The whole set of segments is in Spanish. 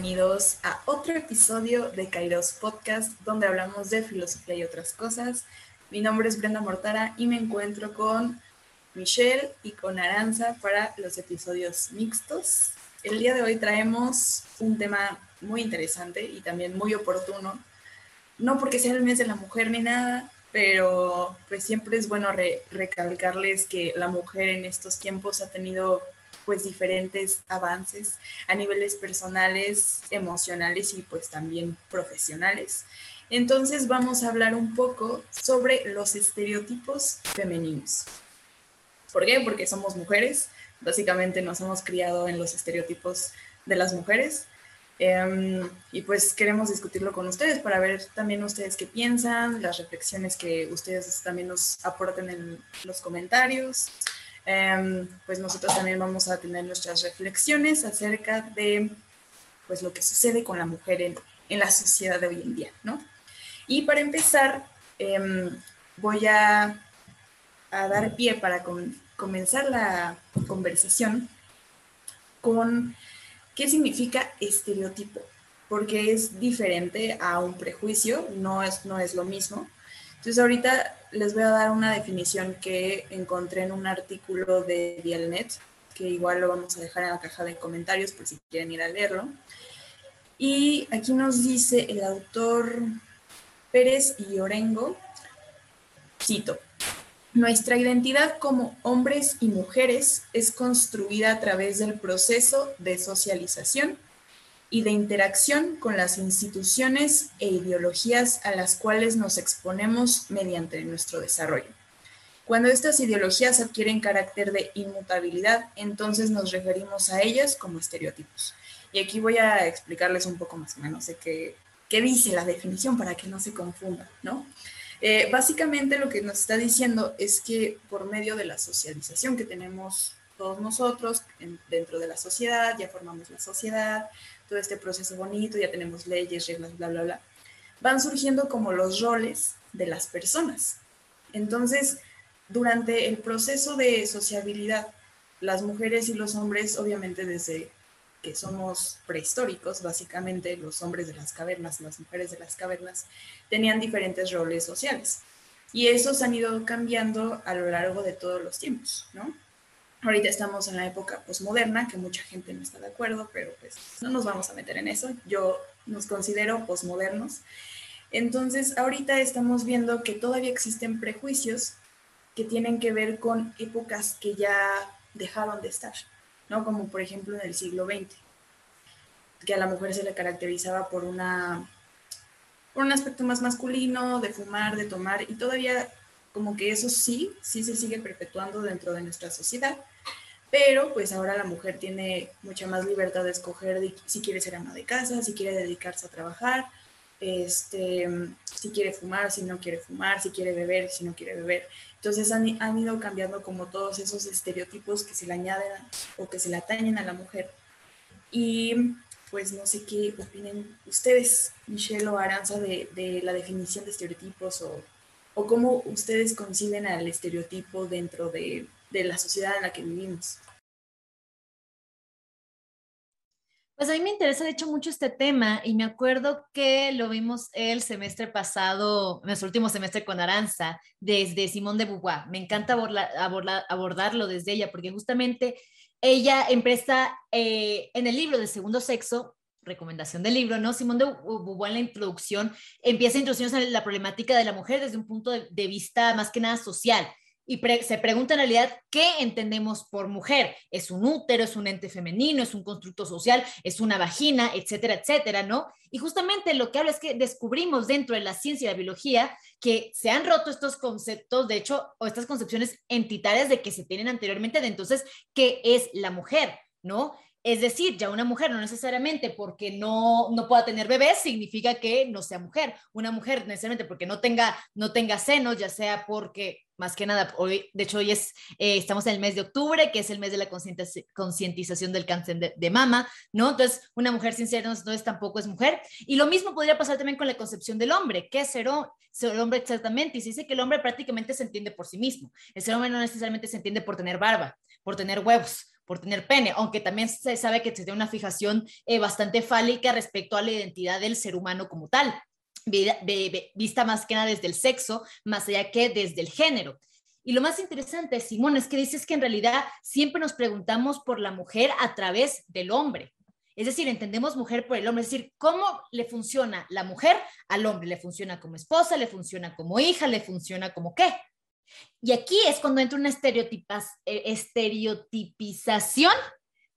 bienvenidos a otro episodio de Kairos Podcast, donde hablamos de filosofía y otras cosas. Mi nombre es Brenda Mortara y me encuentro con Michelle y con Aranza para los episodios mixtos. El día de hoy traemos un tema muy interesante y también muy oportuno, no porque sea el mes de la mujer ni nada, pero pues siempre es bueno recalcarles que la mujer en estos tiempos ha tenido pues diferentes avances a niveles personales, emocionales y pues también profesionales. Entonces vamos a hablar un poco sobre los estereotipos femeninos. ¿Por qué? Porque somos mujeres, básicamente nos hemos criado en los estereotipos de las mujeres. Em, y pues queremos discutirlo con ustedes para ver también ustedes qué piensan, las reflexiones que ustedes también nos aporten en los comentarios. Em, pues nosotros también vamos a tener nuestras reflexiones acerca de pues lo que sucede con la mujer en, en la sociedad de hoy en día, ¿no? Y para empezar, em, voy a, dar pie para comenzar la conversación con qué significa estereotipo, porque es diferente a un prejuicio, no es, no es lo mismo. Entonces ahorita les voy a dar una definición que encontré en un artículo de Dialnet, que igual lo vamos a dejar en la caja de comentarios por si quieren ir a leerlo. Y aquí nos dice el autor Pérez y Orengo, cito, nuestra identidad como hombres y mujeres es construida a través del proceso de socialización y de interacción con las instituciones e ideologías a las cuales nos exponemos mediante nuestro desarrollo. Cuando estas ideologías adquieren carácter de inmutabilidad, entonces nos referimos a ellas como estereotipos. Y aquí voy a explicarles un poco más o menos de qué, qué dice la definición para que no se confunda, ¿no? Eh, básicamente lo que nos está diciendo es que por medio de la socialización que tenemos todos nosotros dentro de la sociedad, ya formamos la sociedad, todo este proceso bonito, ya tenemos leyes, reglas, bla, bla, bla, van surgiendo como los roles de las personas. Entonces, durante el proceso de sociabilidad, las mujeres y los hombres, obviamente desde que somos prehistóricos, básicamente los hombres de las cavernas, las mujeres de las cavernas, tenían diferentes roles sociales. Y esos han ido cambiando a lo largo de todos los tiempos, ¿no? Ahorita estamos en la época posmoderna, que mucha gente no está de acuerdo, pero pues no nos vamos a meter en eso. Yo nos considero posmodernos. Entonces, ahorita estamos viendo que todavía existen prejuicios que tienen que ver con épocas que ya dejaron de estar, ¿no? Como por ejemplo en el siglo XX, que a la mujer se le caracterizaba por una por un aspecto más masculino, de fumar, de tomar, y todavía como que eso sí, sí se sigue perpetuando dentro de nuestra sociedad, pero pues ahora la mujer tiene mucha más libertad de escoger si quiere ser ama de casa, si quiere dedicarse a trabajar, este, si quiere fumar, si no quiere fumar, si quiere beber, si no quiere beber. Entonces han, han ido cambiando como todos esos estereotipos que se le añaden o que se le atañen a la mujer. Y pues no sé qué opinen ustedes, Michelle o Aranza, de, de la definición de estereotipos o o cómo ustedes conciben al estereotipo dentro de, la sociedad en la que vivimos. Pues a mí me interesa de hecho mucho este tema y me acuerdo que lo vimos el semestre pasado, nuestro último semestre con Aranza, desde Simón de Beauvoir. Me encanta abordarlo desde ella porque justamente ella empieza eh, en el libro de Segundo Sexo, recomendación del libro, ¿no? Simón de Beauvoir en la introducción empieza a introducirnos en la problemática de la mujer desde un punto de, vista más que nada social y se pregunta en realidad qué entendemos por mujer. ¿Es un útero, es un ente femenino, es un constructo social, es una vagina, etcétera, etcétera, ¿no? Y justamente lo que habla es que descubrimos dentro de la ciencia y la biología que se han roto estos conceptos, de hecho, o estas concepciones entitarias de que se tienen anteriormente de entonces qué es la mujer, ¿no? Es decir, ya una mujer no necesariamente porque no, no pueda tener bebés significa que no sea mujer. Una mujer necesariamente porque no tenga, no tenga senos, ya sea porque, más que nada, hoy, de hecho hoy es, eh, estamos en el mes de octubre, que es el mes de la concientización del cáncer de, mama, ¿no? Entonces, una mujer sin senos entonces tampoco es mujer. Y lo mismo podría pasar también con la concepción del hombre. ¿Qué es ser, hombre exactamente? Y se dice que el hombre prácticamente se entiende por sí mismo. El ser hombre no necesariamente se entiende por tener barba, por tener huevos por tener pene, aunque también se sabe que tiene una fijación eh, bastante fálica respecto a la identidad del ser humano como tal, vista más que nada desde el sexo, más allá que desde el género. Y lo más interesante, Simón, es que dices que en realidad siempre nos preguntamos por la mujer a través del hombre. Es decir, entendemos mujer por el hombre, es decir, cómo le funciona la mujer al hombre. Le funciona como esposa, le funciona como hija, le funciona como qué. Y aquí es cuando entra una eh, estereotipización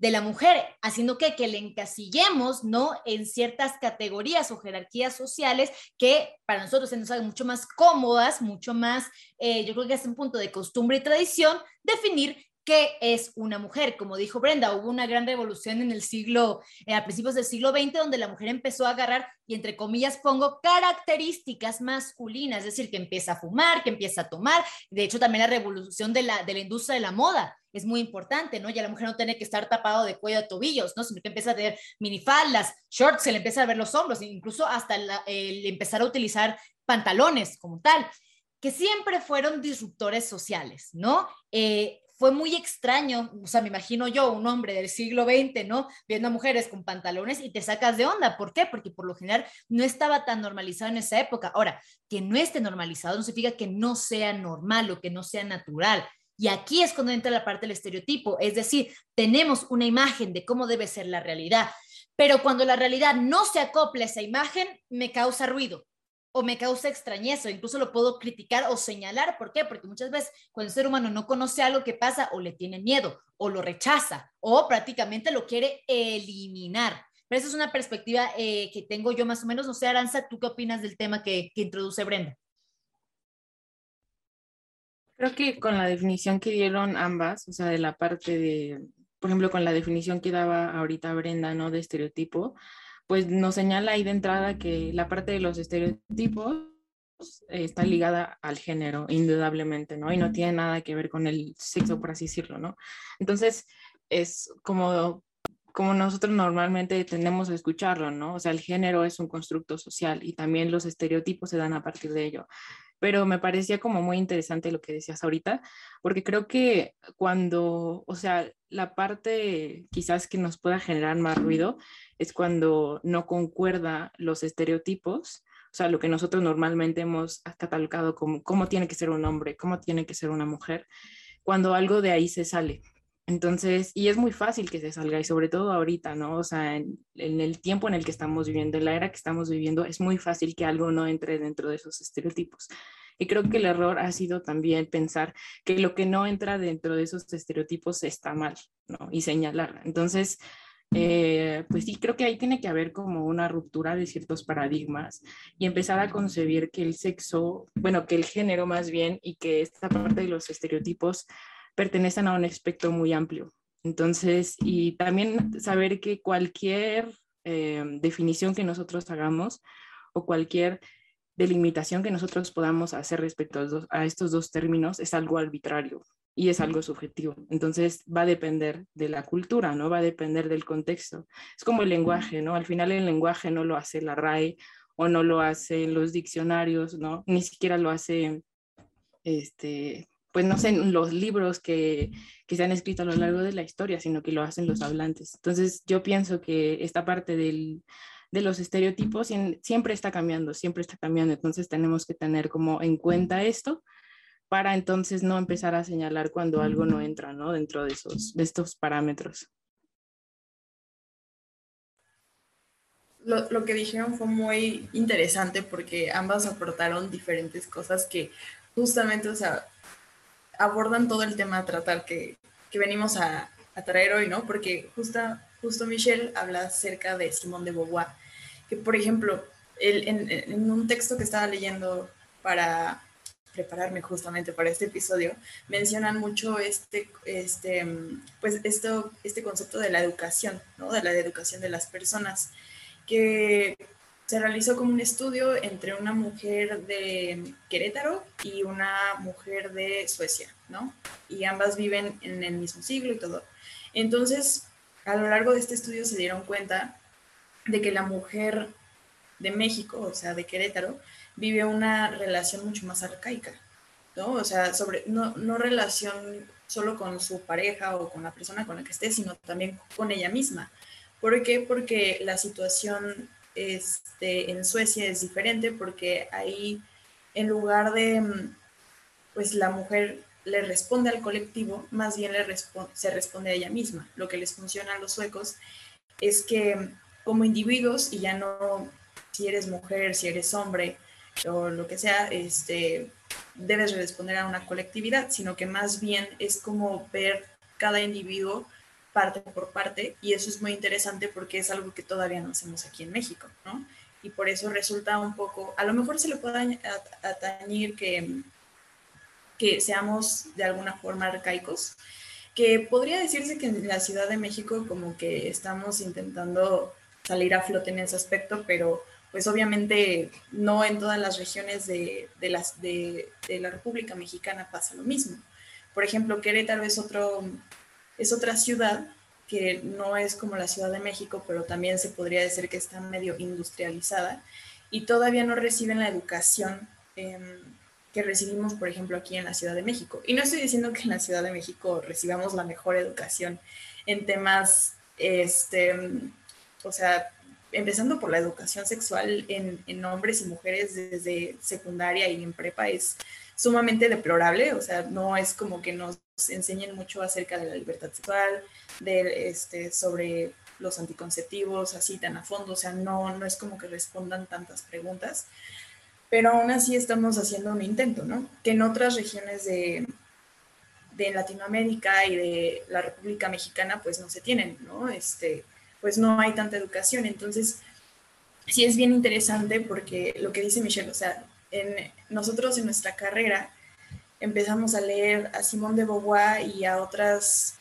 de la mujer, haciendo que, que le encasillemos, ¿no? En ciertas categorías o jerarquías sociales que para nosotros se nos hagan mucho más cómodas, mucho más, eh, yo creo que es un punto de costumbre y tradición, definir qué es una mujer. Como dijo Brenda, hubo una gran revolución en el siglo, eh, a principios del siglo XX, donde la mujer empezó a agarrar, y entre comillas pongo, características masculinas, es decir, que empieza a fumar, que empieza a tomar. De hecho, también la revolución de la, de la industria de la moda es muy importante, ¿no? Ya la mujer no tiene que estar tapado de cuello a tobillos, ¿no? Sino que empieza a tener minifaldas, shorts, se le empieza a ver los hombros, incluso hasta el empezar a utilizar pantalones como tal que siempre fueron disruptores sociales, ¿no? Eh, fue muy extraño, o sea, me imagino yo, un hombre del siglo XX, ¿no? Viendo a mujeres con pantalones y te sacas de onda. ¿Por qué? Porque por lo general no estaba tan normalizado en esa época. Ahora, que no esté normalizado no significa que no sea normal o que no sea natural. Y aquí es cuando entra la parte del estereotipo, es decir, tenemos una imagen de cómo debe ser la realidad, pero cuando la realidad no se acopla a esa imagen, me causa ruido o me causa extrañeza, o incluso lo puedo criticar o señalar. ¿Por qué? Porque muchas veces cuando el ser humano no conoce algo que pasa, o le tiene miedo, o lo rechaza, o prácticamente lo quiere eliminar. Pero esa es una perspectiva eh, que tengo yo más o menos. No sé, Aranza, ¿tú qué opinas del tema que, que introduce Brenda? Creo que con la definición que dieron ambas, o sea, de la parte de, por ejemplo, con la definición que daba ahorita Brenda, ¿no? De estereotipo, pues nos señala ahí de entrada que la parte de los estereotipos está ligada al género, indudablemente, ¿no? Y no tiene nada que ver con el sexo, por así decirlo, ¿no? Entonces, es como, como nosotros normalmente tendemos a escucharlo, ¿no? O sea, el género es un constructo social y también los estereotipos se dan a partir de ello. Pero me parecía como muy interesante lo que decías ahorita, porque creo que cuando, o sea, la parte quizás que nos pueda generar más ruido es cuando no concuerda los estereotipos, o sea, lo que nosotros normalmente hemos catalogado como cómo tiene que ser un hombre, cómo tiene que ser una mujer, cuando algo de ahí se sale. Entonces, y es muy fácil que se salga, y sobre todo ahorita, ¿no? O sea, en, el tiempo en el que estamos viviendo, en la era que estamos viviendo, es muy fácil que algo no entre dentro de esos estereotipos. Y creo que el error ha sido también pensar que lo que no entra dentro de esos estereotipos está mal, ¿no? Y señalar. Entonces, eh, pues sí, creo que ahí tiene que haber como una ruptura de ciertos paradigmas y empezar a concebir que el sexo, bueno, que el género más bien y que esta parte de los estereotipos pertenecen a un espectro muy amplio. Entonces, y también saber que cualquier eh, definición que nosotros hagamos o cualquier delimitación que nosotros podamos hacer respecto a estos dos términos es algo arbitrario y es algo subjetivo. Entonces va a depender de la cultura, ¿no? Va a depender del contexto. Es como el lenguaje, ¿no? Al final el lenguaje no lo hace la RAE o no lo hacen los diccionarios, ¿no? Ni siquiera lo hace, este, pues no sé, los libros que, que se han escrito a lo largo de la historia, sino que lo hacen los hablantes. Entonces yo pienso que esta parte del, de los estereotipos siempre está cambiando, siempre está cambiando. Entonces tenemos que tener como en cuenta esto para entonces no empezar a señalar cuando algo no entra ¿no? dentro de, esos, de estos parámetros. Lo, lo, que dijeron fue muy interesante porque ambas aportaron diferentes cosas que justamente, o sea, abordan todo el tema a tratar que, que venimos a, a, traer hoy, ¿no? Porque justa, justo Michelle habla acerca de Simón de Beauvoir, que por ejemplo, el, en, en, un texto que estaba leyendo para prepararme justamente para este episodio, mencionan mucho este, este, pues esto, este concepto de la educación, ¿no? De la educación de las personas, que se realizó como un estudio entre una mujer de Querétaro y una mujer de Suecia, ¿no? Y ambas viven en el mismo siglo y todo. Entonces, a lo largo de este estudio se dieron cuenta de que la mujer de México, o sea, de Querétaro, vive una relación mucho más arcaica, ¿no? O sea, sobre, no, no relación solo con su pareja o con la persona con la que esté, sino también con ella misma. ¿Por qué? Porque la situación este, en Suecia es diferente, porque ahí en lugar de, mm, pues la mujer le responde al colectivo, más bien le se responde a ella misma. Lo que les funciona a los suecos es que mm, como individuos, y ya no si eres mujer, si eres hombre o lo que sea, este, debes responder a una colectividad, sino que más bien es como ver cada individuo parte por parte y eso es muy interesante porque es algo que todavía no hacemos aquí en México, ¿no? Y por eso resulta un poco, a lo mejor se le puede atañir que, que seamos de alguna forma arcaicos, que podría decirse que en la Ciudad de México como que estamos intentando salir a flote en ese aspecto, pero pues obviamente no en todas las regiones de, las, de, la República Mexicana pasa lo mismo. Por ejemplo, Querétaro es, otro, es otra ciudad que no es como la Ciudad de México, pero también se podría decir que está medio industrializada y todavía no reciben la educación em, que recibimos, por ejemplo, aquí en la Ciudad de México. Y no estoy diciendo que en la Ciudad de México recibamos la mejor educación en temas, este, o sea, empezando por la educación sexual en, hombres y mujeres desde secundaria y en prepa es sumamente deplorable, o sea, no es como que nos enseñen mucho acerca de la libertad sexual, de, este, sobre los anticonceptivos, así tan a fondo, o sea, no, no es como que respondan tantas preguntas, pero aún así estamos haciendo un intento, ¿no? Que en otras regiones de, de Latinoamérica y de la República Mexicana, pues no se tienen, ¿no? Este, pues no hay tanta educación. Entonces, sí es bien interesante porque lo que dice Michelle, o sea, en, nosotros en nuestra carrera empezamos a leer a Simone de Beauvoir y a otras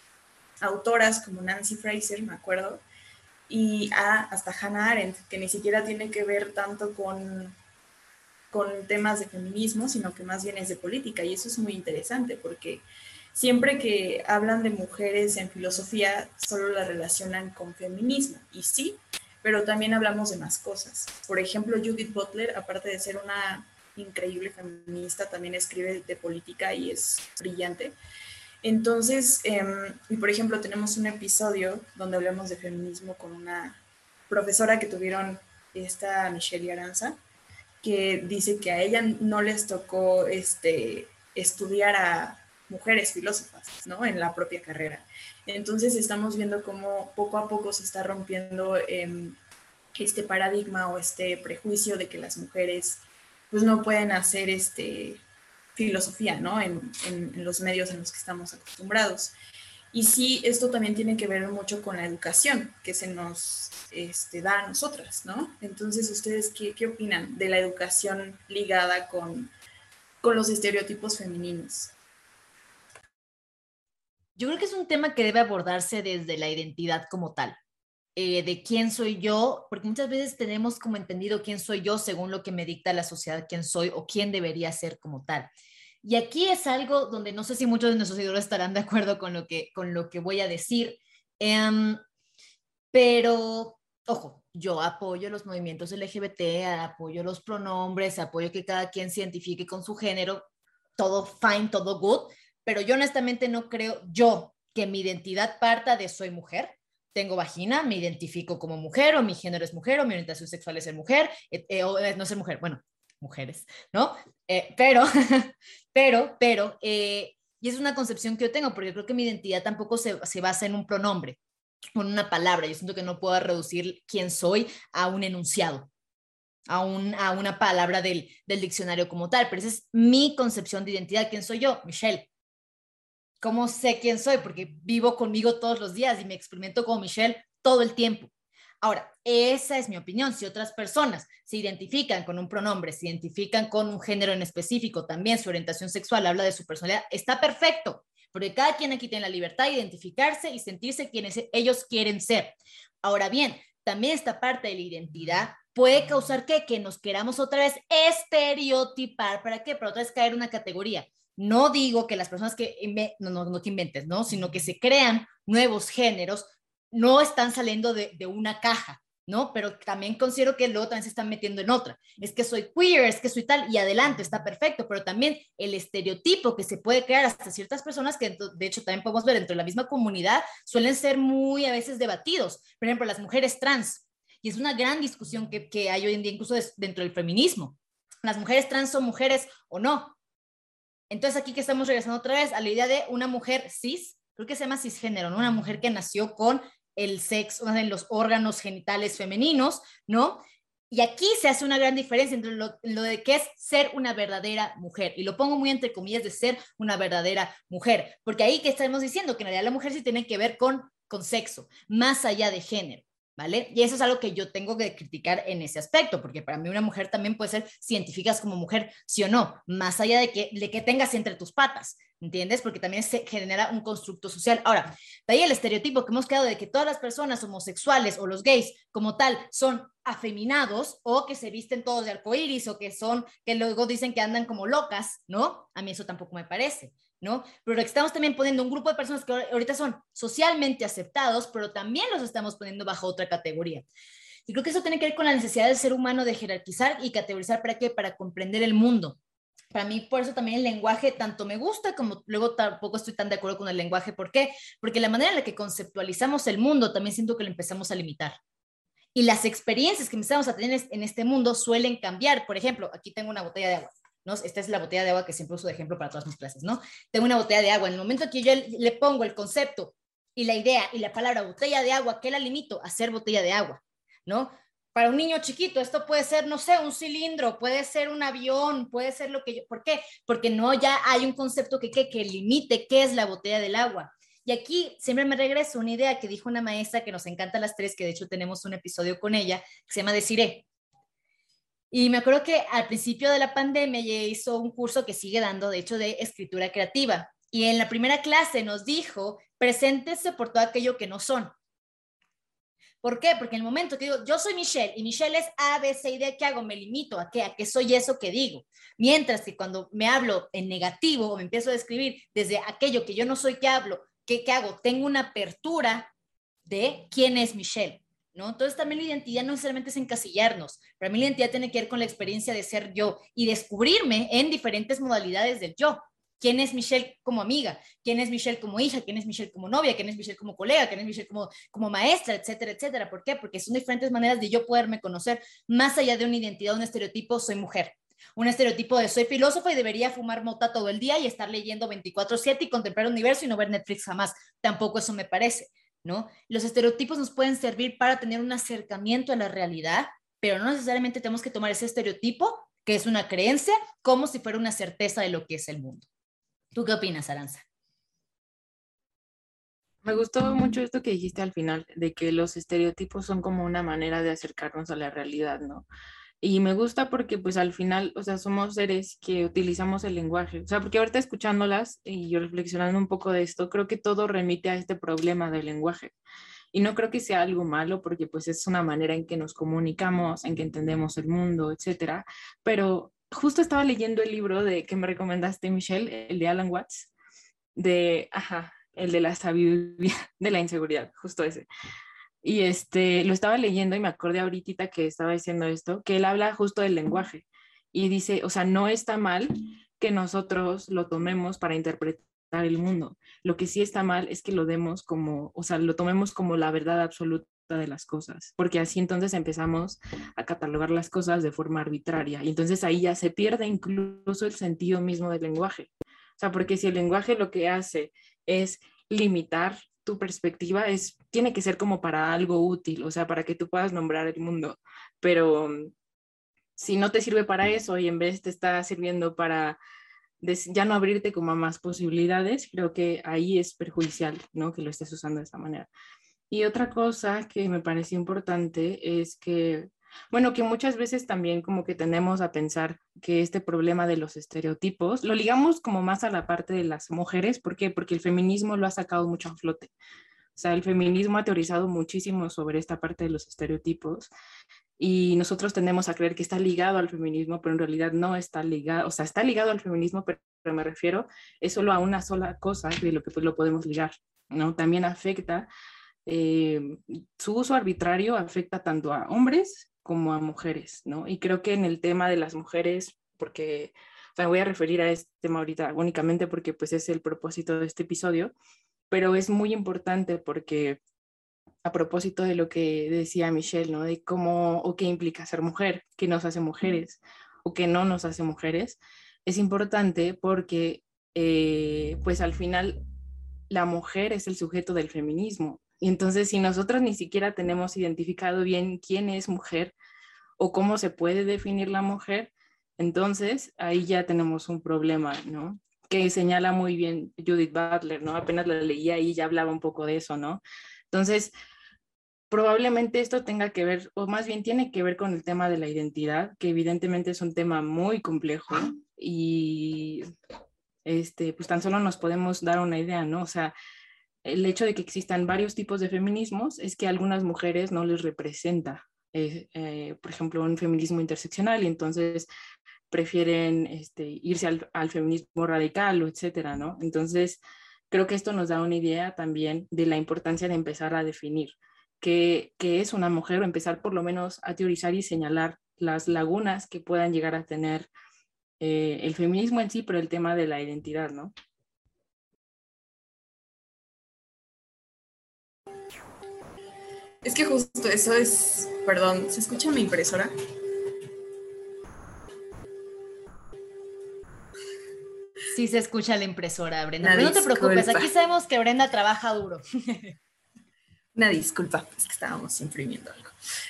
autoras como Nancy Fraser, me acuerdo, y a hasta Hannah Arendt, que ni siquiera tiene que ver tanto con, con temas de feminismo, sino que más bien es de política. Y eso es muy interesante porque siempre que hablan de mujeres en filosofía, solo la relacionan con feminismo. Y sí, pero también hablamos de más cosas. Por ejemplo, Judith Butler, aparte de ser una increíble feminista, también escribe de política y es brillante. Entonces, em, y por ejemplo, tenemos un episodio donde hablamos de feminismo con una profesora que tuvieron esta Michelle Aranza, que dice que a ella no les tocó este, estudiar a mujeres filósofas, ¿no? En la propia carrera. Entonces estamos viendo cómo poco a poco se está rompiendo em, este paradigma o este prejuicio de que las mujeres pues no pueden hacer este filosofía, ¿no? En, los medios en los que estamos acostumbrados. Y sí, esto también tiene que ver mucho con la educación que se nos este, da a nosotras, ¿no? Entonces, ¿ustedes qué, qué opinan de la educación ligada con, con los estereotipos femeninos? Yo creo que es un tema que debe abordarse desde la identidad como tal, eh, de quién soy yo, porque muchas veces tenemos como entendido quién soy yo según lo que me dicta la sociedad, quién soy o quién debería ser como tal. Y aquí es algo donde no sé si muchos de nuestros seguidores estarán de acuerdo con lo que, con lo que voy a decir, em, pero ojo, yo apoyo los movimientos LGBT, apoyo los pronombres, apoyo que cada quien se identifique con su género, todo fine, todo good, pero yo honestamente no creo yo que mi identidad parta de soy mujer. Tengo vagina, me identifico como mujer, o mi género es mujer, o mi orientación sexual es ser mujer, eh, eh, o no ser mujer, bueno, mujeres, ¿no? Eh, pero, pero, pero, y es una concepción que yo tengo, porque creo que mi identidad tampoco se, se basa en un pronombre, en una palabra. Yo siento que no puedo reducir quién soy a un enunciado a, a una palabra del, del, diccionario como tal, pero esa es mi concepción de identidad. ¿Quién soy yo? Michelle. ¿Cómo sé quién soy? Porque vivo conmigo todos los días y me experimento como Michelle todo el tiempo. Ahora, esa es mi opinión. Si otras personas se identifican con un pronombre, se identifican con un género en específico, también su orientación sexual habla de su personalidad, está perfecto, porque cada quien aquí tiene la libertad de identificarse y sentirse quienes ellos quieren ser. Ahora bien, también esta parte de la identidad puede causar que, que nos queramos otra vez estereotipar. ¿Para qué? Para otra vez caer en una categoría. No digo que las personas que, no, no, no que inventes, ¿no? Sino que se crean nuevos géneros, no están saliendo de, una caja, ¿no? Pero también considero que luego también se están metiendo en otra. Es que soy queer, es que soy tal, y adelante, está perfecto, pero también el estereotipo que se puede crear hasta ciertas personas, que de hecho también podemos ver dentro de la misma comunidad, suelen ser muy a veces debatidos. Por ejemplo, las mujeres trans, y es una gran discusión que, que hay hoy en día, incluso dentro del feminismo. ¿Las mujeres trans son mujeres o no? Entonces aquí que estamos regresando otra vez a la idea de una mujer cis, creo que se llama cisgénero, ¿no? Una mujer que nació con el sexo, en los órganos genitales femeninos, ¿no? Y aquí se hace una gran diferencia entre lo, de qué es ser una verdadera mujer. Y lo pongo muy entre comillas de ser una verdadera mujer. Porque ahí que estamos diciendo que en realidad la mujer sí tiene que ver con, con sexo, más allá de género. Y eso es algo que yo tengo que criticar en ese aspecto, porque para mí una mujer también puede ser científica como mujer, sí o no, más allá de que, de que tengas entre tus patas. ¿entiendes? Porque también se genera un constructo social. Ahora, de ahí el estereotipo que hemos quedado de que todas las personas homosexuales o los gays como tal son afeminados o que se visten todos de arcoíris o que son, que luego dicen que andan como locas, ¿no? A mí eso tampoco me parece. ¿No? Pero estamos también poniendo un grupo de personas que ahorita son socialmente aceptados, pero también los estamos poniendo bajo otra categoría. Y creo que eso tiene que ver con la necesidad del ser humano de jerarquizar y categorizar para qué? Para comprender el mundo para mí, por eso también el lenguaje tanto me gusta como luego tampoco estoy tan de acuerdo con el lenguaje. ¿Por qué? Porque la manera en la que conceptualizamos el mundo también siento que lo empezamos a limitar. Y las experiencias que empezamos a tener en este mundo suelen cambiar. Por ejemplo, aquí tengo una botella de agua. Esta es la botella de agua que siempre uso de ejemplo para todas mis clases, ¿no? Tengo una botella de agua. En el momento que yo le pongo el concepto y la idea y la palabra botella de agua, ¿qué la limito? A ser botella de agua, ¿no? para un niño chiquito, esto puede ser, no sé, un cilindro, puede ser un avión, puede ser lo que yo, ¿por qué? Porque no ya hay un concepto que, que, que limite qué es la botella del agua. Y aquí siempre me regreso una idea que dijo una maestra que nos encanta a las tres, que de hecho tenemos un episodio con ella, que se llama Deciré. Y me acuerdo que al principio de la pandemia ella hizo un curso que sigue dando, de hecho, de escritura creativa. Y en la primera clase nos dijo, preséntese por todo aquello que no son. ¿Por qué? Porque en el momento que digo, yo soy Michelle y Michelle es A, B, C y D, ¿qué hago? Me limito a qué, a qué soy eso que digo. Mientras que cuando me hablo en negativo o me empiezo a describir desde aquello que yo no soy que hablo, ¿qué, qué hago? Tengo una apertura de quién es Michelle. ¿No? Entonces también la identidad no necesariamente es encasillarnos. Para mí la identidad tiene que ver con la experiencia de ser yo y descubrirme en diferentes modalidades del yo quién es Michelle como amiga, quién es Michelle como hija, quién es Michelle como novia, quién es Michelle como colega, quién es Michelle como, como maestra, etcétera, etcétera. ¿Por qué? Porque son diferentes maneras de yo poderme conocer más allá de una identidad, un estereotipo, soy mujer. Un estereotipo de soy filósofa y debería fumar mota todo el día y estar leyendo 24/7 y contemplar el universo y no ver Netflix jamás. Tampoco eso me parece, ¿no? Los estereotipos nos pueden servir para tener un acercamiento a la realidad, pero no necesariamente tenemos que tomar ese estereotipo, que es una creencia, como si fuera una certeza de lo que es el mundo. ¿Tú qué opinas, Aranza? Me gustó mucho esto que dijiste al final, de que los estereotipos son como una manera de acercarnos a la realidad, ¿no? Y me gusta porque pues al final, o sea, somos seres que utilizamos el lenguaje. O sea, porque ahorita escuchándolas y yo reflexionando un poco de esto, creo que todo remite a este problema del lenguaje. Y no creo que sea algo malo porque pues es una manera en que nos comunicamos, en que entendemos el mundo, etcétera. Pero justo estaba leyendo el libro de que me recomendaste, Michelle, el de Alan Watts, de, ajá, el de la sabiduría de la inseguridad, justo ese. Y este, lo estaba leyendo y me acordé ahorita que estaba diciendo esto, que él habla justo del lenguaje y dice, o sea, no está mal que nosotros lo tomemos para interpretar el mundo. Lo que sí está mal es que lo demos como, o sea, lo tomemos como la verdad absoluta de las cosas, porque así entonces empezamos a catalogar las cosas de forma arbitraria y entonces ahí ya se pierde incluso el sentido mismo del lenguaje. O sea, porque si el lenguaje lo que hace es limitar tu perspectiva, es, tiene que ser como para algo útil, o sea, para que tú puedas nombrar el mundo, pero mm, si no te sirve para eso y en vez te está sirviendo para ya no abrirte como a más posibilidades, creo que ahí es perjudicial, ¿no? Que lo estés usando de esta manera. Y otra cosa que me pareció importante es que, bueno, que muchas veces también como que tendemos a pensar que este problema de los estereotipos lo ligamos como más a la parte de las mujeres. ¿Por qué? Porque el feminismo lo ha sacado mucho a flote. O sea, el feminismo ha teorizado muchísimo sobre esta parte de los estereotipos y nosotros tendemos a creer que está ligado al feminismo, pero en realidad no está ligado, o sea, está ligado al feminismo, pero, me refiero es solo a una sola cosa de lo que pues, lo podemos ligar, ¿no? También afecta eh, su uso arbitrario afecta tanto a hombres como a mujeres, ¿no? Y creo que en el tema de las mujeres, porque me voy a referir a este tema ahorita únicamente porque pues es el propósito de este episodio, pero es muy importante porque a propósito de lo que decía Michelle, ¿no? De cómo o qué implica ser mujer, qué nos hace mujeres o qué no nos hace mujeres, es importante porque eh, pues al final la mujer es el sujeto del feminismo. Y entonces si nosotros ni siquiera tenemos identificado bien quién es mujer o cómo se puede definir la mujer, entonces ahí ya tenemos un problema, ¿no? Que señala muy bien Judith Butler, ¿no? Apenas la leía y ya hablaba un poco de eso, ¿no? Entonces, probablemente esto tenga que ver, o más bien tiene que ver con el tema de la identidad, que evidentemente es un tema muy complejo y este, pues tan solo nos podemos dar una idea, ¿no? O sea, el hecho de que existan varios tipos de feminismos es que a algunas mujeres no les representa, eh, por ejemplo, un feminismo interseccional y entonces prefieren este, irse al, feminismo radical o etcétera, ¿no? Entonces, creo que esto nos da una idea también de la importancia de empezar a definir qué, qué es una mujer o empezar por lo menos a teorizar y señalar las lagunas que puedan llegar a tener eh, el feminismo en sí, pero el tema de la identidad, ¿no? Es que justo eso es, perdón, ¿se escucha mi impresora? Sí se escucha la impresora, Brenda. no te preocupes, aquí sabemos que Brenda trabaja duro. Una disculpa, es que estábamos imprimiendo algo.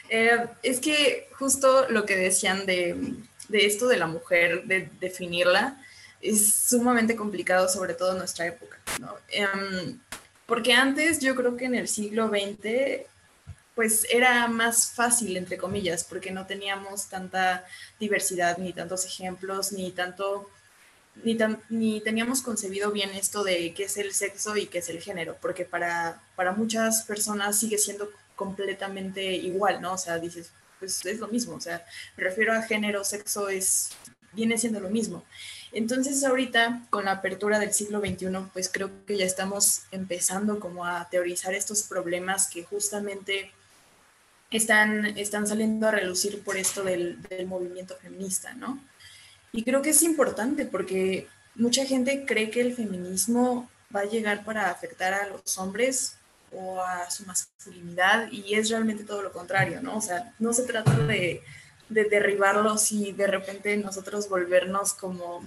Eh, es que justo lo que decían de, de esto de la mujer, de definirla, es sumamente complicado, sobre todo en nuestra época, ¿no? Em, porque antes yo creo que en el siglo XX pues era más fácil, entre comillas, porque no teníamos tanta diversidad, ni tantos ejemplos, ni tanto, ni, tan, ni teníamos concebido bien esto de qué es el sexo y qué es el género, porque para, para muchas personas sigue siendo completamente igual, ¿no? O sea, dices, pues es lo mismo, o sea, me refiero a género, sexo, es, viene siendo lo mismo. Entonces ahorita, con la apertura del siglo XXI, pues creo que ya estamos empezando como a teorizar estos problemas que justamente están, están saliendo a relucir por esto del, movimiento feminista, ¿no? Y creo que es importante porque mucha gente cree que el feminismo va a llegar para afectar a los hombres o a su masculinidad y es realmente todo lo contrario, ¿no? O sea, no se trata de, de derribarlos y de repente nosotros volvernos como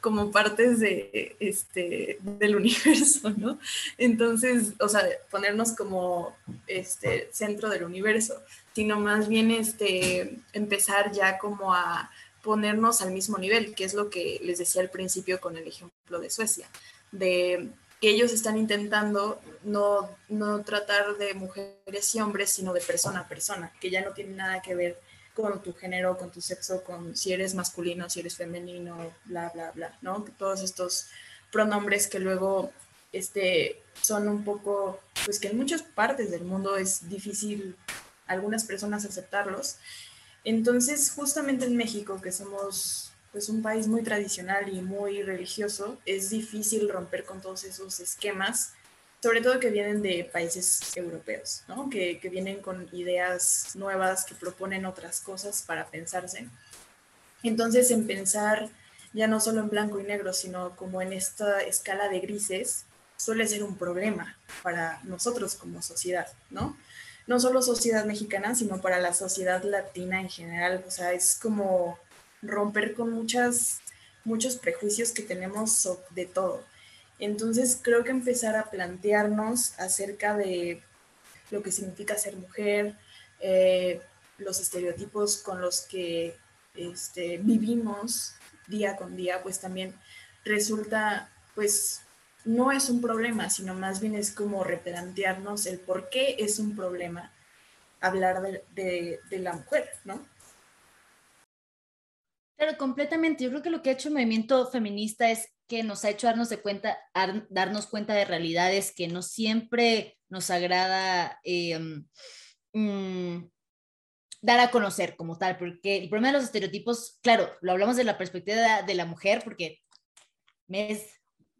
como partes de, este, del universo, ¿no? Entonces, o sea, ponernos como este, centro del universo, sino más bien este, empezar ya como a ponernos al mismo nivel, que es lo que les decía al principio con el ejemplo de Suecia, de que ellos están intentando no, no tratar de mujeres y hombres, sino de persona a persona, que ya no tiene nada que ver con tu género, con tu sexo, con si eres masculino, si eres femenino, bla, bla, bla, ¿no? Todos estos pronombres que luego este, son un poco, pues que en muchas partes del mundo es difícil algunas personas aceptarlos. Entonces, justamente en México, que somos pues un país muy tradicional y muy religioso, es difícil romper con todos esos esquemas sobre todo que vienen de países europeos, ¿no? que, que, vienen con ideas nuevas, que proponen otras cosas para pensarse. Entonces, en pensar ya no solo en blanco y negro, sino como en esta escala de grises, suele ser un problema para nosotros como sociedad, ¿no? No solo sociedad mexicana, sino para la sociedad latina en general. O sea, es como romper con muchas, muchos prejuicios que tenemos de todo entonces creo que empezar a plantearnos acerca de lo que significa ser mujer, eh, los estereotipos con los que este, vivimos día con día, pues también resulta, pues no es un problema, sino más bien es como replantearnos el por qué es un problema hablar de, de la mujer, ¿no? Claro, completamente. Yo creo que lo que ha hecho el movimiento feminista es que nos ha hecho darnos, de cuenta, darnos cuenta de realidades que no siempre nos agrada em, mm, dar a conocer como tal, porque el problema de los estereotipos, claro, lo hablamos de la perspectiva de la, mujer, porque es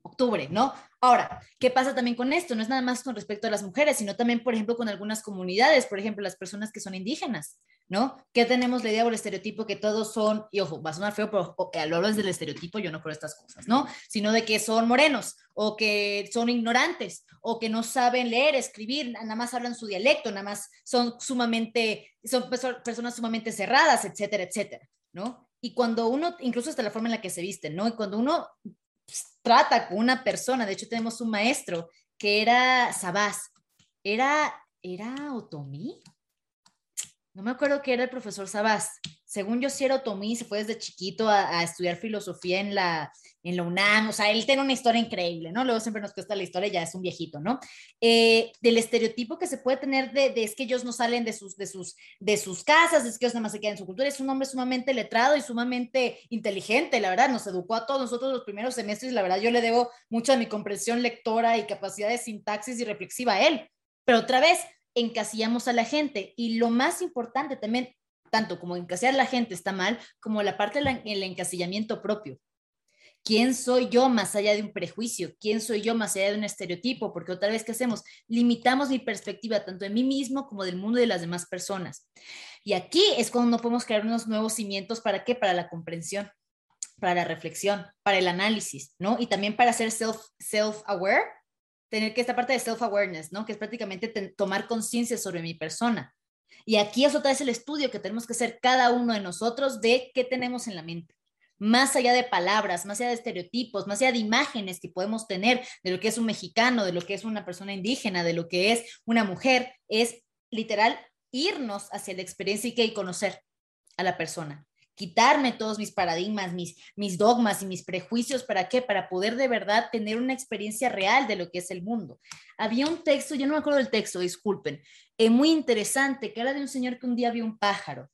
octubre, ¿no? Ahora, ¿qué pasa también con esto? No es nada más con respecto a las mujeres, sino también, por ejemplo, con algunas comunidades, por ejemplo, las personas que son indígenas, ¿no? Que tenemos la idea o el estereotipo que todos son, y ojo, va a sonar feo, pero a lo del estereotipo yo no creo estas cosas, ¿no? Sino de que son morenos, o que son ignorantes, o que no saben leer, escribir, nada más hablan su dialecto, nada más son sumamente, son personas sumamente cerradas, etcétera, etcétera, ¿no? Y cuando uno, incluso hasta la forma en la que se visten, ¿no? Y cuando uno pues, trata con una persona, de hecho tenemos un maestro que era Sabás, era, era Otomí, no me acuerdo que era el profesor Sabás. Según yo, sí era Otomí, se fue desde chiquito a, estudiar filosofía en la, en la UNAM. O sea, él tiene una historia increíble, ¿no? Luego siempre nos cuesta la historia, ya es un viejito, ¿no? Eh, del estereotipo que se puede tener de, de, es que ellos no salen de sus, de, sus, de sus casas, es que ellos nada más se quedan en su cultura. Es un hombre sumamente letrado y sumamente inteligente, la verdad. Nos educó a todos nosotros los primeros semestres. La verdad, yo le debo mucho de mi comprensión lectora y capacidad de sintaxis y reflexiva a él. Pero otra vez, encasillamos a la gente. Y lo más importante también, tanto como encasillar a la gente está mal, como la parte del encasillamiento propio. ¿Quién soy yo más allá de un prejuicio? ¿Quién soy yo más allá de un estereotipo? Porque otra vez, ¿qué hacemos? Limitamos mi perspectiva tanto de mí mismo como del mundo de las demás personas. Y aquí es cuando no podemos crear unos nuevos cimientos. ¿Para qué? Para la comprensión, para la reflexión, para el análisis, ¿no? Y también para ser self-aware self aware tener que esta parte de self-awareness, ¿no? Que es prácticamente tomar conciencia sobre mi persona. Y aquí es otra vez el estudio que tenemos que hacer cada uno de nosotros de qué tenemos en la mente. Más allá de palabras, más allá de estereotipos, más allá de imágenes que podemos tener de lo que es un mexicano, de lo que es una persona indígena, de lo que es una mujer, es literal irnos hacia la experiencia y que conocer a la persona quitarme todos mis paradigmas, mis, mis dogmas y mis prejuicios. ¿Para qué? Para poder de verdad tener una experiencia real de lo que es el mundo. Había un texto, yo no me acuerdo del texto, disculpen, eh, muy interesante, que era de un señor que un día vio un pájaro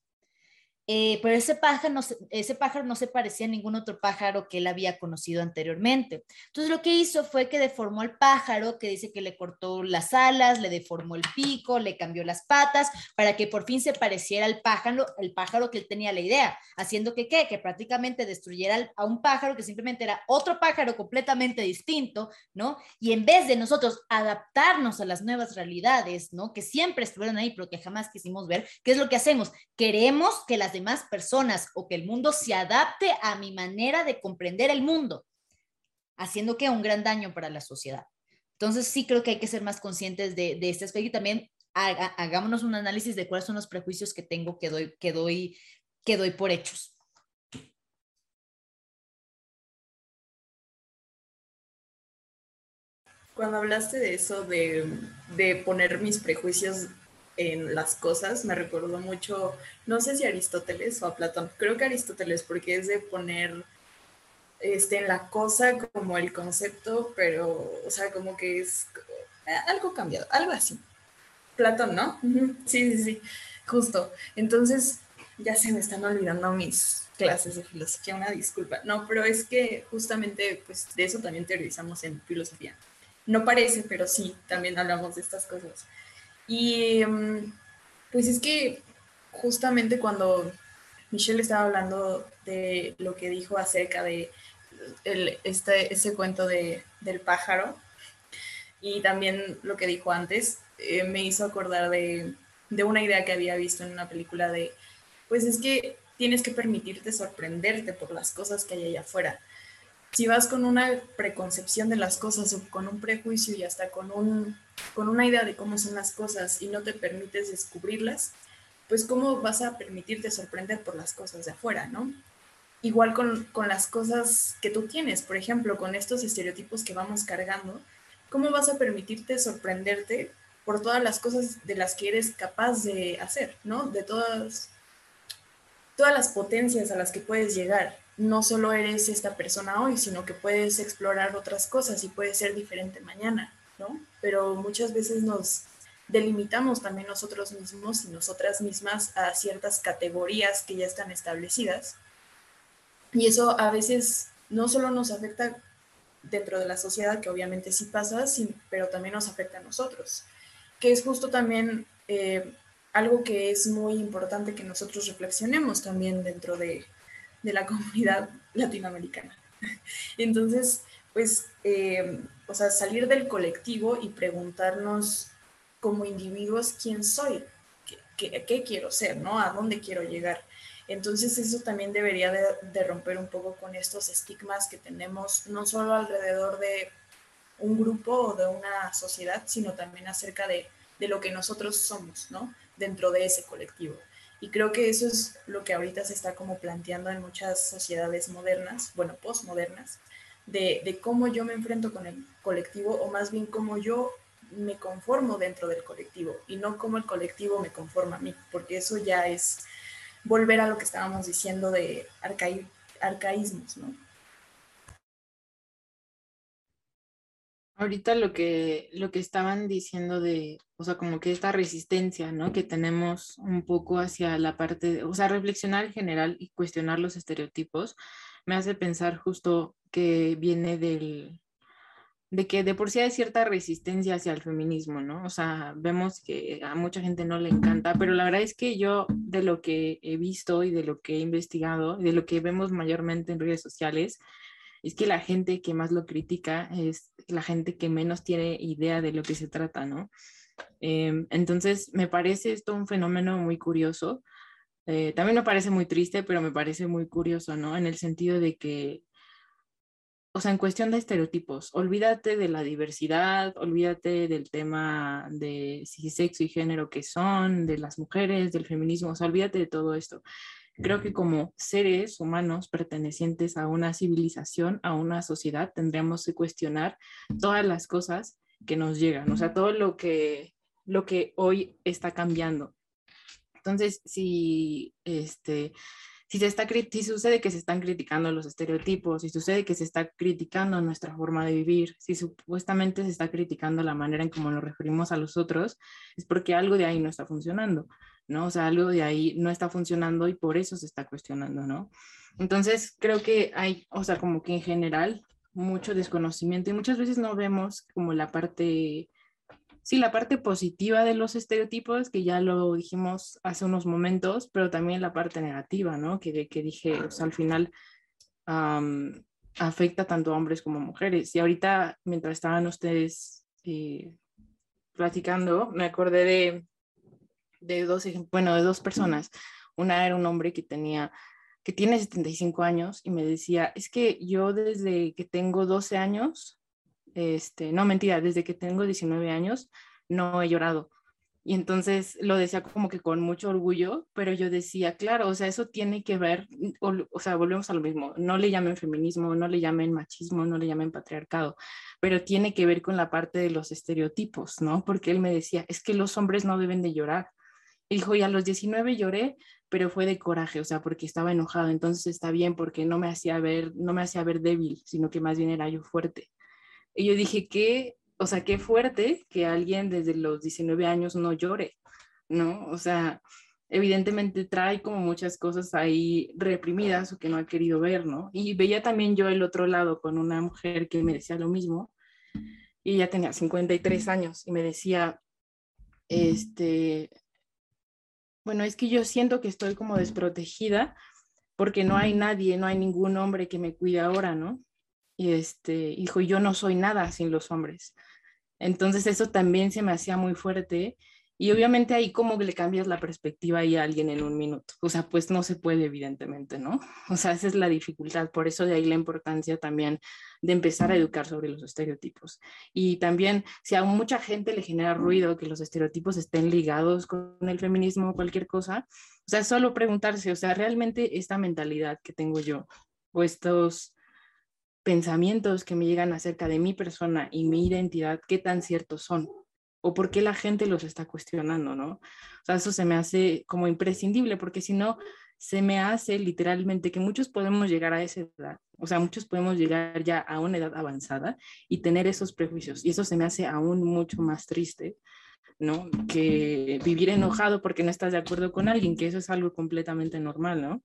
eh, pero ese pájaro, no, ese pájaro no se parecía a ningún otro pájaro que él había conocido anteriormente. Entonces lo que hizo fue que deformó el pájaro, que dice que le cortó las alas, le deformó el pico, le cambió las patas, para que por fin se pareciera al pájaro, el pájaro que él tenía la idea, haciendo que ¿qué? que prácticamente destruyera a un pájaro que simplemente era otro pájaro completamente distinto, ¿no? Y en vez de nosotros adaptarnos a las nuevas realidades, ¿no? Que siempre estuvieron ahí, pero que jamás quisimos ver, ¿qué es lo que hacemos? Queremos que las demás personas o que el mundo se adapte a mi manera de comprender el mundo, haciendo que un gran daño para la sociedad. Entonces sí creo que hay que ser más conscientes de, este aspecto y también hagámonos un análisis de cuáles son los prejuicios que tengo que doy, que doy, que doy por hechos. Cuando hablaste de eso, de, de poner mis prejuicios en las cosas, me recordó mucho, no sé si Aristóteles o a Platón, creo que Aristóteles, porque es de poner este, en la cosa como el concepto, pero, o sea, como que es algo cambiado, algo así. Platón, ¿no? Sí, sí, sí, justo. Entonces, ya se me están olvidando mis clases de filosofía, una disculpa. No, pero es que justamente, pues, de eso también teorizamos en filosofía. No parece, pero sí, también hablamos de estas cosas. Y mm, pues es que justamente cuando Michelle estaba hablando de lo que dijo acerca de este, ese cuento de, del pájaro y también lo que dijo antes, eh, me hizo acordar de, de una idea que había visto en una película de, pues es que tienes que permitirte sorprenderte por las cosas que hay allá afuera. Si vas con una preconcepción de las cosas o con un prejuicio y hasta con, un, con una idea de cómo son las cosas y no te permites descubrirlas, pues cómo vas a permitirte sorprender por las cosas de afuera, ¿no? Igual con, con las cosas que tú tienes, por ejemplo, con estos estereotipos que vamos cargando, ¿cómo vas a permitirte sorprenderte por todas las cosas de las que eres capaz de hacer, ¿no? De todas, todas las potencias a las que puedes llegar no solo eres esta persona hoy, sino que puedes explorar otras cosas y puedes ser diferente mañana, ¿no? Pero muchas veces nos delimitamos también nosotros mismos y nosotras mismas a ciertas categorías que ya están establecidas. Y eso a veces no solo nos afecta dentro de la sociedad, que obviamente sí pasa, pero también nos afecta a nosotros, que es justo también eh, algo que es muy importante que nosotros reflexionemos también dentro de, de la comunidad latinoamericana. Entonces, pues, eh, o sea, salir del colectivo y preguntarnos como individuos quién soy, qué, quiero ser, ¿no? A dónde quiero llegar. Entonces eso también debería de, de, romper un poco con estos estigmas que tenemos, no solo alrededor de un grupo o de una sociedad, sino también acerca de, de lo que nosotros somos, ¿no? Dentro de ese colectivo. Y creo que eso es lo que ahorita se está como planteando en muchas sociedades modernas, bueno, postmodernas, de, de cómo yo me enfrento con el colectivo o más bien cómo yo me conformo dentro del colectivo y no cómo el colectivo me conforma a mí, porque eso ya es volver a lo que estábamos diciendo de arcaísmos, ¿no? Ahorita lo que, lo que estaban diciendo de, o sea, como que esta resistencia, ¿no? Que tenemos un poco hacia la parte, de, o sea, reflexionar en general y cuestionar los estereotipos, me hace pensar justo que viene del, de que de por sí hay cierta resistencia hacia el feminismo, ¿no? O sea, vemos que a mucha gente no le encanta, pero la verdad es que yo de lo que he visto y de lo que he investigado de lo que vemos mayormente en redes sociales, es que la gente que más lo critica es la gente que menos tiene idea de lo que se trata, ¿no? Eh, entonces, me parece esto un fenómeno muy curioso. Eh, también me parece muy triste, pero me parece muy curioso, ¿no? En el sentido de que, o sea, en cuestión de estereotipos, olvídate de la diversidad, olvídate del tema de si sexo y género que son, de las mujeres, del feminismo, o sea, olvídate de todo esto. Creo que como seres humanos pertenecientes a una civilización, a una sociedad, tendríamos que cuestionar todas las cosas que nos llegan, o sea, todo lo que, lo que hoy está cambiando. Entonces, si, este, si, se está, si sucede que se están criticando los estereotipos, si sucede que se está criticando nuestra forma de vivir, si supuestamente se está criticando la manera en cómo nos referimos a los otros, es porque algo de ahí no está funcionando. ¿no? O sea, algo de ahí no está funcionando y por eso se está cuestionando, ¿no? Entonces, creo que hay, o sea, como que en general, mucho desconocimiento y muchas veces no vemos como la parte, sí, la parte positiva de los estereotipos, que ya lo dijimos hace unos momentos, pero también la parte negativa, ¿no? Que, que dije, o sea, al final afecta tanto a hombres como a mujeres. Y ahorita, mientras estaban ustedes eh, platicando, me acordé de de dos, bueno, de dos personas. Una era un hombre que tenía, que tiene 75 años y me decía, es que yo desde que tengo 12 años, este, no mentira, desde que tengo 19 años, no he llorado. Y entonces lo decía como que con mucho orgullo, pero yo decía, claro, o sea, eso tiene que ver, o, o, sea, volvemos a lo mismo, no le llamen feminismo, no le llamen machismo, no le llamen patriarcado, pero tiene que ver con la parte de los estereotipos, ¿no? Porque él me decía, es que los hombres no deben de llorar, dijo, y a los 19 lloré, pero fue de coraje, o sea, porque estaba enojado, entonces está bien porque no me hacía ver, no me hacía ver débil, sino que más bien era yo fuerte. Y yo dije, qué, o sea, qué fuerte que alguien desde los 19 años no llore, ¿no? O sea, evidentemente trae como muchas cosas ahí reprimidas o que no ha querido ver, ¿no? Y veía también yo el otro lado con una mujer que me decía lo mismo, y ella tenía 53 años y me decía, este, bueno, es que yo siento que estoy como desprotegida porque no hay nadie, no hay ningún hombre que me cuide ahora, ¿no? Y este, hijo, yo no soy nada sin los hombres. Entonces eso también se me hacía muy fuerte y obviamente ahí como que le cambias la perspectiva a alguien en un minuto. O sea, pues no se puede evidentemente, ¿no? O sea, esa es la dificultad. Por eso de ahí la importancia también de empezar a educar sobre los estereotipos. Y también si a mucha gente le genera ruido que los estereotipos estén ligados con el feminismo o cualquier cosa, o sea, solo preguntarse, o sea, realmente esta mentalidad que tengo yo o estos pensamientos que me llegan acerca de mi persona y mi identidad, ¿qué tan ciertos son? o por qué la gente los está cuestionando, ¿no? O sea, eso se me hace como imprescindible, porque si no, se me hace literalmente que muchos podemos llegar a esa edad, o sea, muchos podemos llegar ya a una edad avanzada y tener esos prejuicios, y eso se me hace aún mucho más triste, ¿no? Que vivir enojado porque no estás de acuerdo con alguien, que eso es algo completamente normal, ¿no?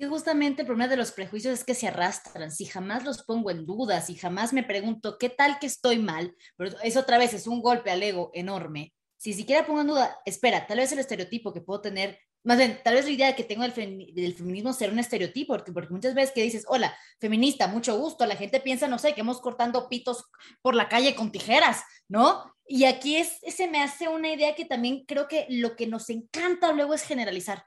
Y justamente el problema de los prejuicios es que se arrastran. Si jamás los pongo en duda, si jamás me pregunto qué tal que estoy mal, pero eso otra vez es un golpe al ego enorme. Si siquiera pongo en duda, espera, tal vez el estereotipo que puedo tener más bien, tal vez la idea que tengo del, feminismo será un estereotipo, porque, porque, muchas veces que dices, hola, feminista, mucho gusto, la gente piensa, no sé, que hemos cortando pitos por la calle con tijeras, ¿no? Y aquí es, se me hace una idea que también creo que lo que nos encanta luego es generalizar.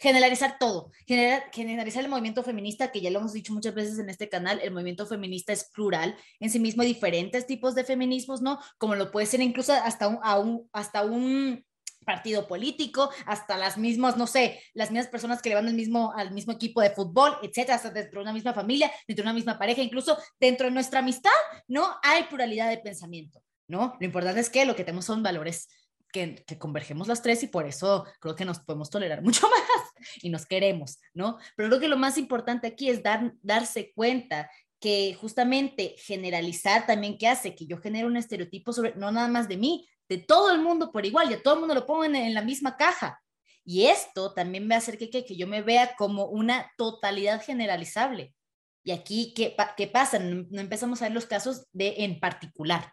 Generalizar todo, generalizar el movimiento feminista, que ya lo hemos dicho muchas veces en este canal, el movimiento feminista es plural, en sí mismo diferentes tipos de feminismos, ¿no? Como lo puede ser incluso hasta un, hasta un partido político, hasta las mismas, no sé, las mismas personas que le van al mismo, al mismo equipo de fútbol, etcétera, hasta dentro de una misma familia, dentro de una misma pareja, incluso dentro de nuestra amistad, ¿no? Hay pluralidad de pensamiento, ¿no? Lo importante es que lo que tenemos son valores que, que, convergemos las tres y por eso creo que nos podemos tolerar mucho más y nos queremos, ¿no? Pero creo que lo más importante aquí es dar, darse cuenta que justamente generalizar también que hace que yo genere un estereotipo sobre, no nada más de mí, de todo el mundo por igual y a todo el mundo lo pongo en, la misma caja. Y esto también me hace que, que, yo me vea como una totalidad generalizable. Y aquí, ¿qué, qué pasa? No, empezamos a ver los casos de en particular,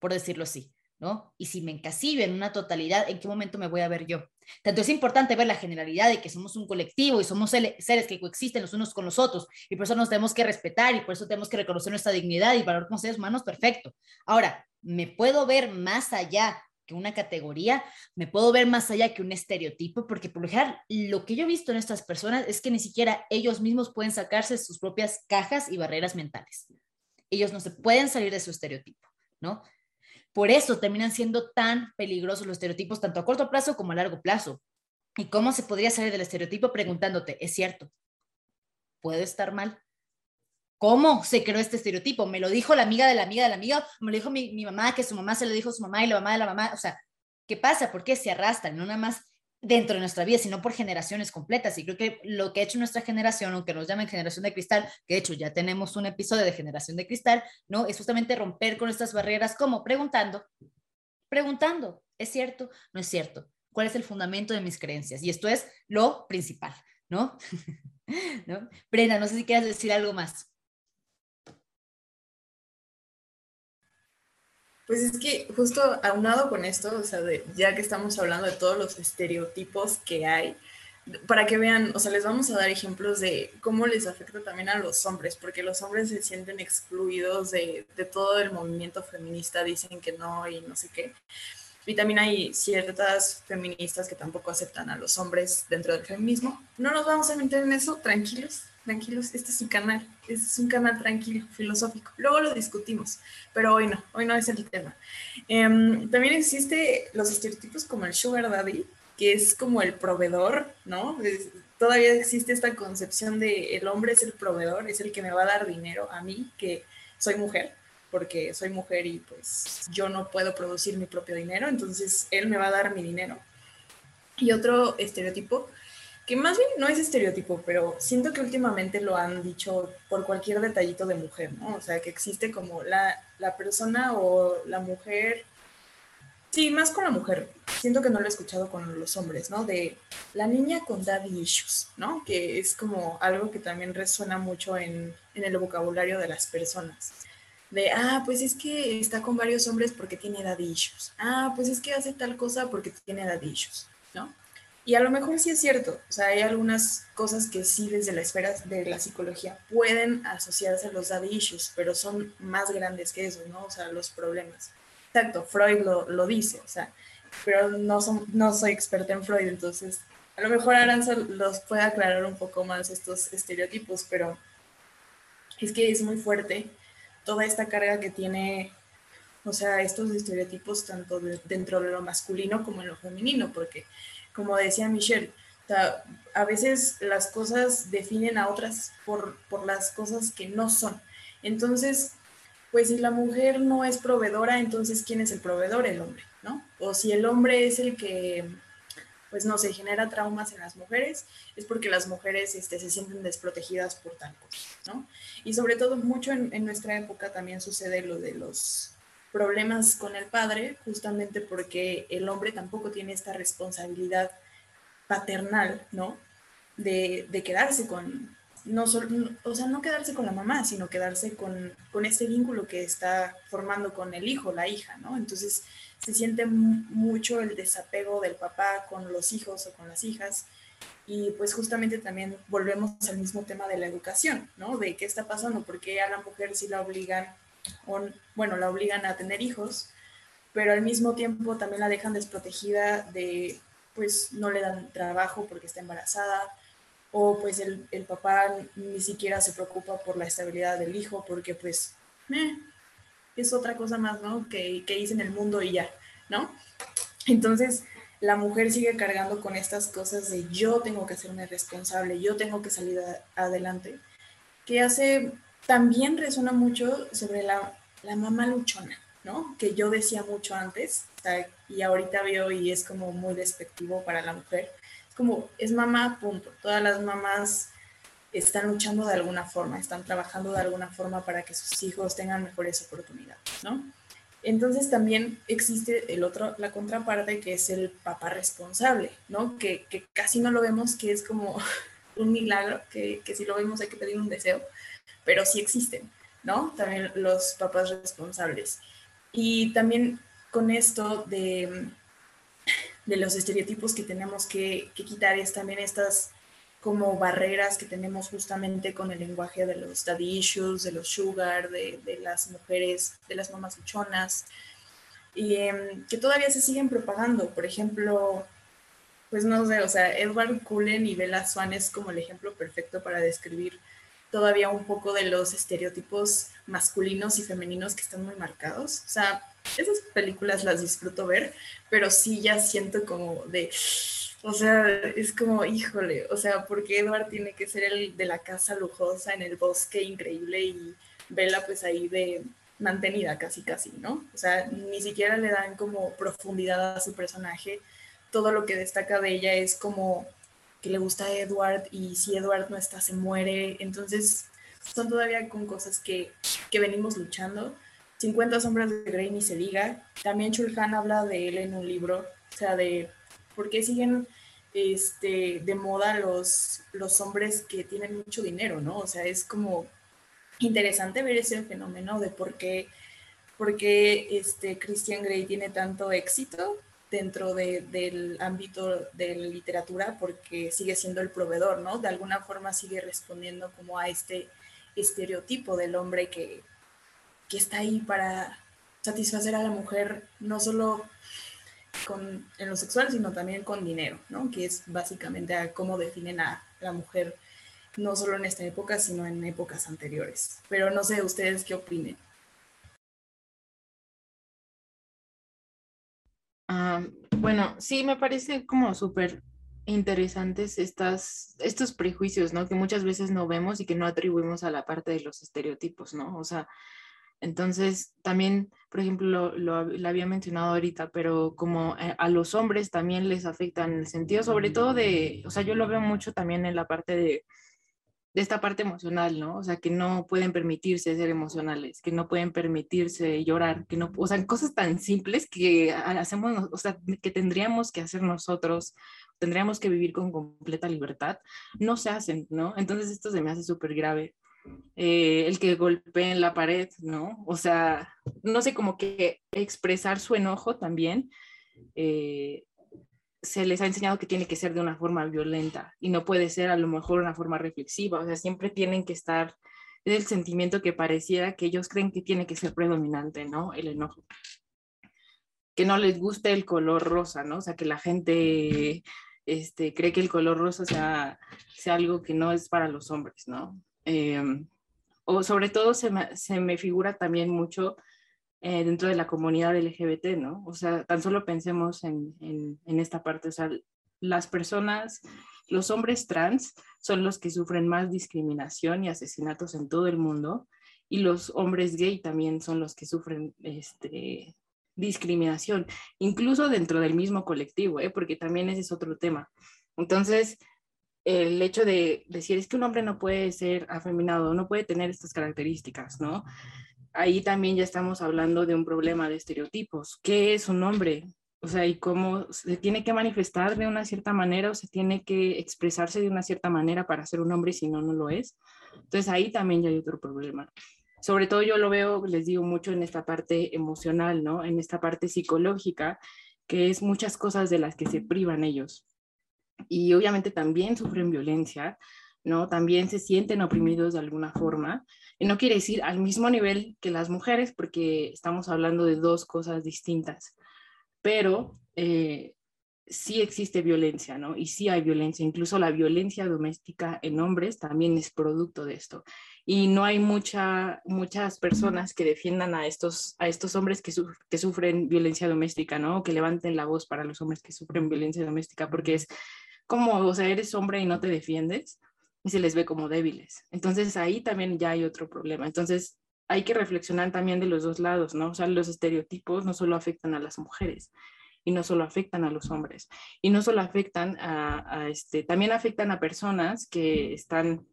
por decirlo así, ¿no? Y si me encasillo en una totalidad, ¿en qué momento me voy a ver yo? Tanto es importante ver la generalidad de que somos un colectivo y somos seres que coexisten los unos con los otros y por eso nos tenemos que respetar y por eso tenemos que reconocer nuestra dignidad y valorar como seres humanos, perfecto. Ahora, me puedo ver más allá que una categoría, me puedo ver más allá que un estereotipo, porque por lo general lo que yo he visto en estas personas es que ni siquiera ellos mismos pueden sacarse sus propias cajas y barreras mentales. Ellos no se pueden salir de su estereotipo, ¿no? Por eso terminan siendo tan peligrosos los estereotipos, tanto a corto plazo como a largo plazo. ¿Y cómo se podría salir del estereotipo preguntándote, es cierto, ¿puedo estar mal? ¿Cómo se creó este estereotipo? Me lo dijo la amiga de la amiga de la amiga, me lo dijo mi, mamá, que su mamá se lo dijo a su mamá y la mamá de la mamá. O sea, ¿qué pasa? ¿Por qué se arrastran? No nada más dentro de nuestra vida, sino por generaciones completas. Y creo que lo que ha hecho nuestra generación, aunque nos llamen generación de cristal, que de hecho ya tenemos un episodio de generación de cristal, ¿no? Es justamente romper con estas barreras, como preguntando, preguntando, ¿es cierto? ¿No es cierto? ¿Cuál es el fundamento de mis creencias? Y esto es lo principal, ¿no? ¿No? Brenda, no sé si quieres decir algo más. Pues es que justo aunado con esto, o sea, ya que estamos hablando de todos los estereotipos que hay, para que vean, o sea, les vamos a dar ejemplos de cómo les afecta también a los hombres, porque los hombres se sienten excluidos de, de todo el movimiento feminista, dicen que no y no sé qué. Y también hay ciertas feministas que tampoco aceptan a los hombres dentro del feminismo. No nos vamos a meter en eso, tranquilos, tranquilos, este es un canal, este es un canal tranquilo, filosófico. Luego lo discutimos, pero hoy no, hoy no es el tema. Em, también existe los estereotipos como el sugar daddy, que es como el proveedor, ¿no? todavía existe esta concepción de el hombre es el proveedor, es el que me va a dar dinero a mí, que soy mujer, porque soy mujer y pues yo no puedo producir mi propio dinero, entonces él me va a dar mi dinero. Y otro estereotipo que más bien no es estereotipo, pero siento que últimamente lo han dicho por cualquier detallito de mujer, ¿no? O sea, que existe como la, la persona o la mujer, sí, más con la mujer, siento que no lo he escuchado con los hombres, ¿no? De la niña con daddy issues, ¿no? Que es como algo que también resuena mucho en, en el vocabulario de las personas. De, ah, pues es que está con varios hombres porque tiene daddy issues. Ah, pues es que hace tal cosa porque tiene daddy issues, ¿no? Y a lo mejor sí es cierto, o sea, hay algunas cosas que sí desde la esfera de la psicología pueden asociarse a los daddy issues, pero son más grandes que eso, ¿no? O sea, los problemas. Exacto, Freud lo, lo dice, o sea, pero no, son, no soy experta en Freud, entonces a lo mejor Aranza los puede aclarar un poco más estos estereotipos, pero es que es muy fuerte toda esta carga que tiene, o sea, estos estereotipos tanto dentro de lo masculino como en lo femenino, porque como decía Michelle, a veces las cosas definen a otras por, por las cosas que no son. Entonces, pues si la mujer no es proveedora, entonces ¿quién es el proveedor? El hombre, ¿no? O si el hombre es el que, pues no se genera traumas en las mujeres, es porque las mujeres este, se sienten desprotegidas por tal cosa, ¿no? Y sobre todo mucho en, en nuestra época también sucede lo de los problemas con el padre, justamente porque el hombre tampoco tiene esta responsabilidad paternal, ¿no? De, quedarse con, no solo, o sea, no quedarse con la mamá, sino quedarse con, con este vínculo que está formando con el hijo, la hija, ¿no? Entonces se siente mucho el desapego del papá con los hijos o con las hijas, Y pues justamente también volvemos al mismo tema de la educación, ¿no? De qué está pasando, porque a la mujer sí la obligan, o, bueno, la obligan a tener hijos, pero al mismo tiempo también la dejan desprotegida de, pues no le dan trabajo porque está embarazada, o pues el, el papá ni siquiera se preocupa por la estabilidad del hijo porque pues eh, es otra cosa más, ¿no? Que, que hice en el mundo y ya, ¿no? Entonces, la mujer sigue cargando con estas cosas de yo tengo que hacerme responsable, yo tengo que salir adelante, que hace, también resuena mucho sobre la, la mamá luchona, ¿no? Que yo decía mucho antes, y ahorita veo y es como muy despectivo para la mujer. Es como, es mamá, punto. Todas las mamás están luchando de alguna forma, están trabajando de alguna forma para que sus hijos tengan mejores oportunidades, ¿no? Entonces también existe el otro, la contraparte que es el papá responsable, ¿no? Que, que casi no lo vemos, que es como un milagro, que, que si lo vemos hay que pedir un deseo, pero sí existen, ¿no? También los papás responsables. Y también con esto de, de los estereotipos que tenemos que, que quitar es también estas como barreras que tenemos justamente con el lenguaje de los daddy issues, de los sugar, de, de las mujeres, de las mamás luchonas, y em, que todavía se siguen propagando. Por ejemplo, pues no sé, o sea, Edward Cullen y Bella Swan es como el ejemplo perfecto para describir todavía un poco de los estereotipos masculinos y femeninos que están muy marcados. O sea, esas películas las disfruto ver, pero sí ya siento como de o sea, es como, híjole, o sea, porque Edward tiene que ser el de la casa lujosa en el bosque increíble y Bella pues ahí de mantenida casi casi, ¿no? O sea, ni siquiera le dan como profundidad a su personaje. Todo lo que destaca de ella es como que le gusta a Edward y si Edward no está se muere. Entonces, son todavía con cosas que, que venimos luchando. 50 sombras de Grey ni se diga. También Chulhan habla de él en un libro, o sea, de ¿Por qué siguen este, de moda los, los hombres que tienen mucho dinero, ¿no? O sea, es como interesante ver ese fenómeno de por qué, por qué este, Christian Grey tiene tanto éxito dentro del ámbito de la literatura, porque sigue siendo el proveedor, ¿no? De alguna forma sigue respondiendo como a este estereotipo del hombre que, que está ahí para satisfacer a la mujer, no solo con, en lo sexual, sino también con dinero, ¿no? Que es básicamente a cómo definen a la mujer, no solo en esta época, sino en épocas anteriores. Pero no sé ustedes qué opinen. Bueno, sí, me parece como súper interesantes estas, estos prejuicios, ¿no? Que muchas veces no vemos y que no atribuimos a la parte de los estereotipos, ¿no? O sea, entonces, también, por ejemplo, lo, lo, había mencionado ahorita, pero como eh, a los hombres también les afecta en el sentido, sobre todo de, o sea, yo lo veo mucho también en la parte de, de esta parte emocional, ¿no? O sea, que no pueden permitirse ser emocionales, que no pueden permitirse llorar, que no, o sea, cosas tan simples que hacemos, o sea, que tendríamos que hacer nosotros, tendríamos que vivir con completa libertad, no se hacen, ¿no? Entonces esto se me hace súper grave. Eh, el que golpee en la pared, ¿no? O sea, no sé, como que expresar su enojo también. Eh, se les ha enseñado que tiene que ser de una forma violenta y no puede ser a lo mejor una forma reflexiva, o sea, siempre tienen que estar, es el sentimiento que pareciera que ellos creen que tiene que ser predominante, ¿no? El enojo. Que no les guste el color rosa, ¿no? O sea, que la gente este, cree que el color rosa sea, sea algo que no es para los hombres, ¿no? Em, o sobre todo se me, se me figura también mucho eh, dentro de la comunidad LGBT, ¿no? O sea, tan solo pensemos en, en, en, esta parte, o sea, las personas, los hombres trans son los que sufren más discriminación y asesinatos en todo el mundo, y los hombres gay también son los que sufren este, discriminación, incluso dentro del mismo colectivo, ¿eh? porque también ese es otro tema. Entonces, el hecho de decir es que un hombre no puede ser afeminado, no puede tener estas características, ¿no? Ahí también ya estamos hablando de un problema de estereotipos. ¿Qué es un hombre? O sea, y cómo se tiene que manifestar de una cierta manera o se tiene que expresarse de una cierta manera para ser un hombre, si no, no lo es. Entonces ahí también ya hay otro problema. Sobre todo yo lo veo, les digo mucho en esta parte emocional, ¿no? En esta parte psicológica, que es muchas cosas de las que se privan ellos y obviamente también sufren violencia, ¿no? También se sienten oprimidos de alguna forma. Y no quiere decir al mismo nivel que las mujeres, porque estamos hablando de dos cosas distintas. Pero eh, sí existe violencia, ¿no? Y sí hay violencia, incluso la violencia doméstica en hombres también es producto de esto. Y no hay mucha, muchas personas que defiendan a estos, a estos hombres que, que sufren violencia doméstica, ¿no? que levanten la voz para los hombres que sufren violencia doméstica, porque es como, o sea, eres hombre y no te defiendes y se les ve como débiles. Entonces ahí también ya hay otro problema. Entonces hay que reflexionar también de los dos lados, ¿no? O sea, los estereotipos no solo afectan a las mujeres, y no solo afectan a los hombres y no solo afectan a, este, también afectan a personas que están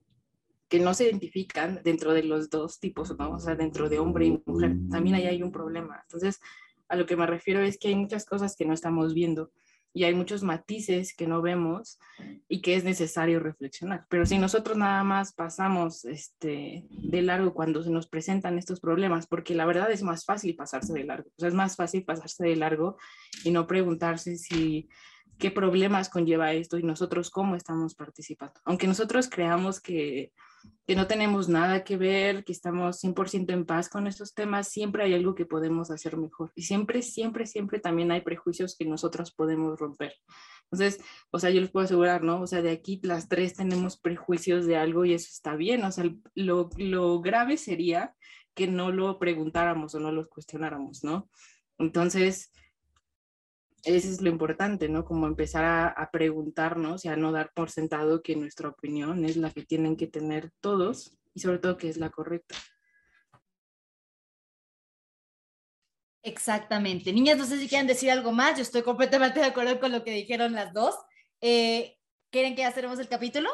que no se identifican dentro de los dos tipos, ¿no? O sea, dentro de hombre y mujer, también ahí hay un problema. Entonces, a lo que me refiero es que hay muchas cosas que no estamos viendo y hay muchos matices que no vemos y que es necesario reflexionar. Pero si nosotros nada más pasamos este, de largo cuando se nos presentan estos problemas, porque la verdad es más fácil pasarse de largo, o sea, es más fácil pasarse de largo y no preguntarse si qué problemas conlleva esto y nosotros cómo estamos participando. Aunque nosotros creamos que que no tenemos nada que ver, que estamos 100% en paz con estos temas, siempre hay algo que podemos hacer mejor. Y siempre, siempre, siempre también hay prejuicios que nosotros podemos romper. Entonces, o sea, yo les puedo asegurar, ¿no? O sea, de aquí las tres tenemos prejuicios de algo y eso está bien. O sea, lo, lo grave sería que no lo preguntáramos o no lo cuestionáramos, ¿no? Entonces, eso es lo importante, ¿no? Como empezar a, preguntarnos y a no dar por sentado que nuestra opinión es la que tienen que tener todos y sobre todo que es la correcta. Exactamente. Niñas, no sé si quieren decir algo más. Yo estoy completamente de acuerdo con lo que dijeron las dos. Eh, ¿Quieren que ya el capítulo?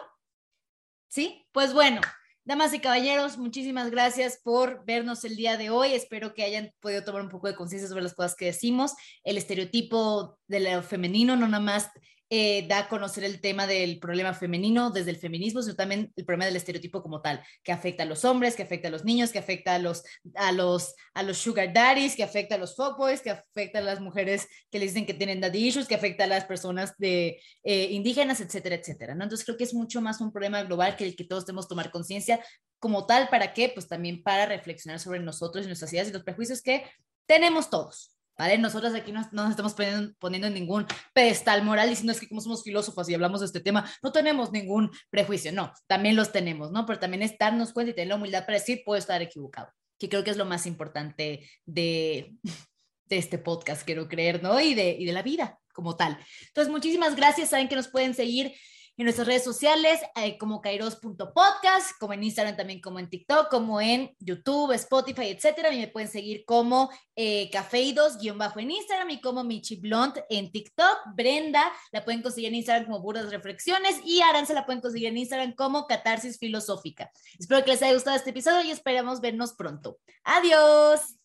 Sí, pues bueno, Damas y caballeros, muchísimas gracias por vernos el día de hoy. Espero que hayan podido tomar un poco de conciencia sobre las cosas que decimos. El estereotipo de lo femenino no nada más eh, da a conocer el tema del problema femenino desde el feminismo, sino también el problema del estereotipo como tal, que afecta a los hombres, que afecta a los niños, que afecta a los, a los, a los sugar daddies, que afecta a los fuckboys, que afecta a las mujeres que les dicen que tienen daddy issues, que afecta a las personas de, eh, indígenas, etcétera, etcétera. ¿no? Entonces creo que es mucho más un problema global que el que todos debemos tomar conciencia como tal, ¿para qué? Pues también para reflexionar sobre nosotros y nuestras ideas y los prejuicios que tenemos todos. ¿Vale? Nosotros aquí no, nos estamos poniendo, poniendo en ningún pedestal moral diciendo es que como somos filósofos y hablamos de este tema, no tenemos ningún prejuicio, no, también los tenemos, ¿no? Pero también es darnos cuenta y tener la humildad para decir, puedo estar equivocado, que creo que es lo más importante de, de este podcast, quiero creer, ¿no? Y de, y de la vida como tal. Entonces, muchísimas gracias, saben que nos pueden seguir en nuestras redes sociales eh, como kairos.podcast, como en Instagram también como en TikTok, como en YouTube, Spotify, etcétera. Y me pueden seguir como eh, Cafeidos bajo en Instagram y como Michi Blunt en TikTok. Brenda la pueden conseguir en Instagram como Burdas Reflexiones y Aranza la pueden conseguir en Instagram como Catarsis Filosófica. Espero que les haya gustado este episodio y esperamos vernos pronto. Adiós.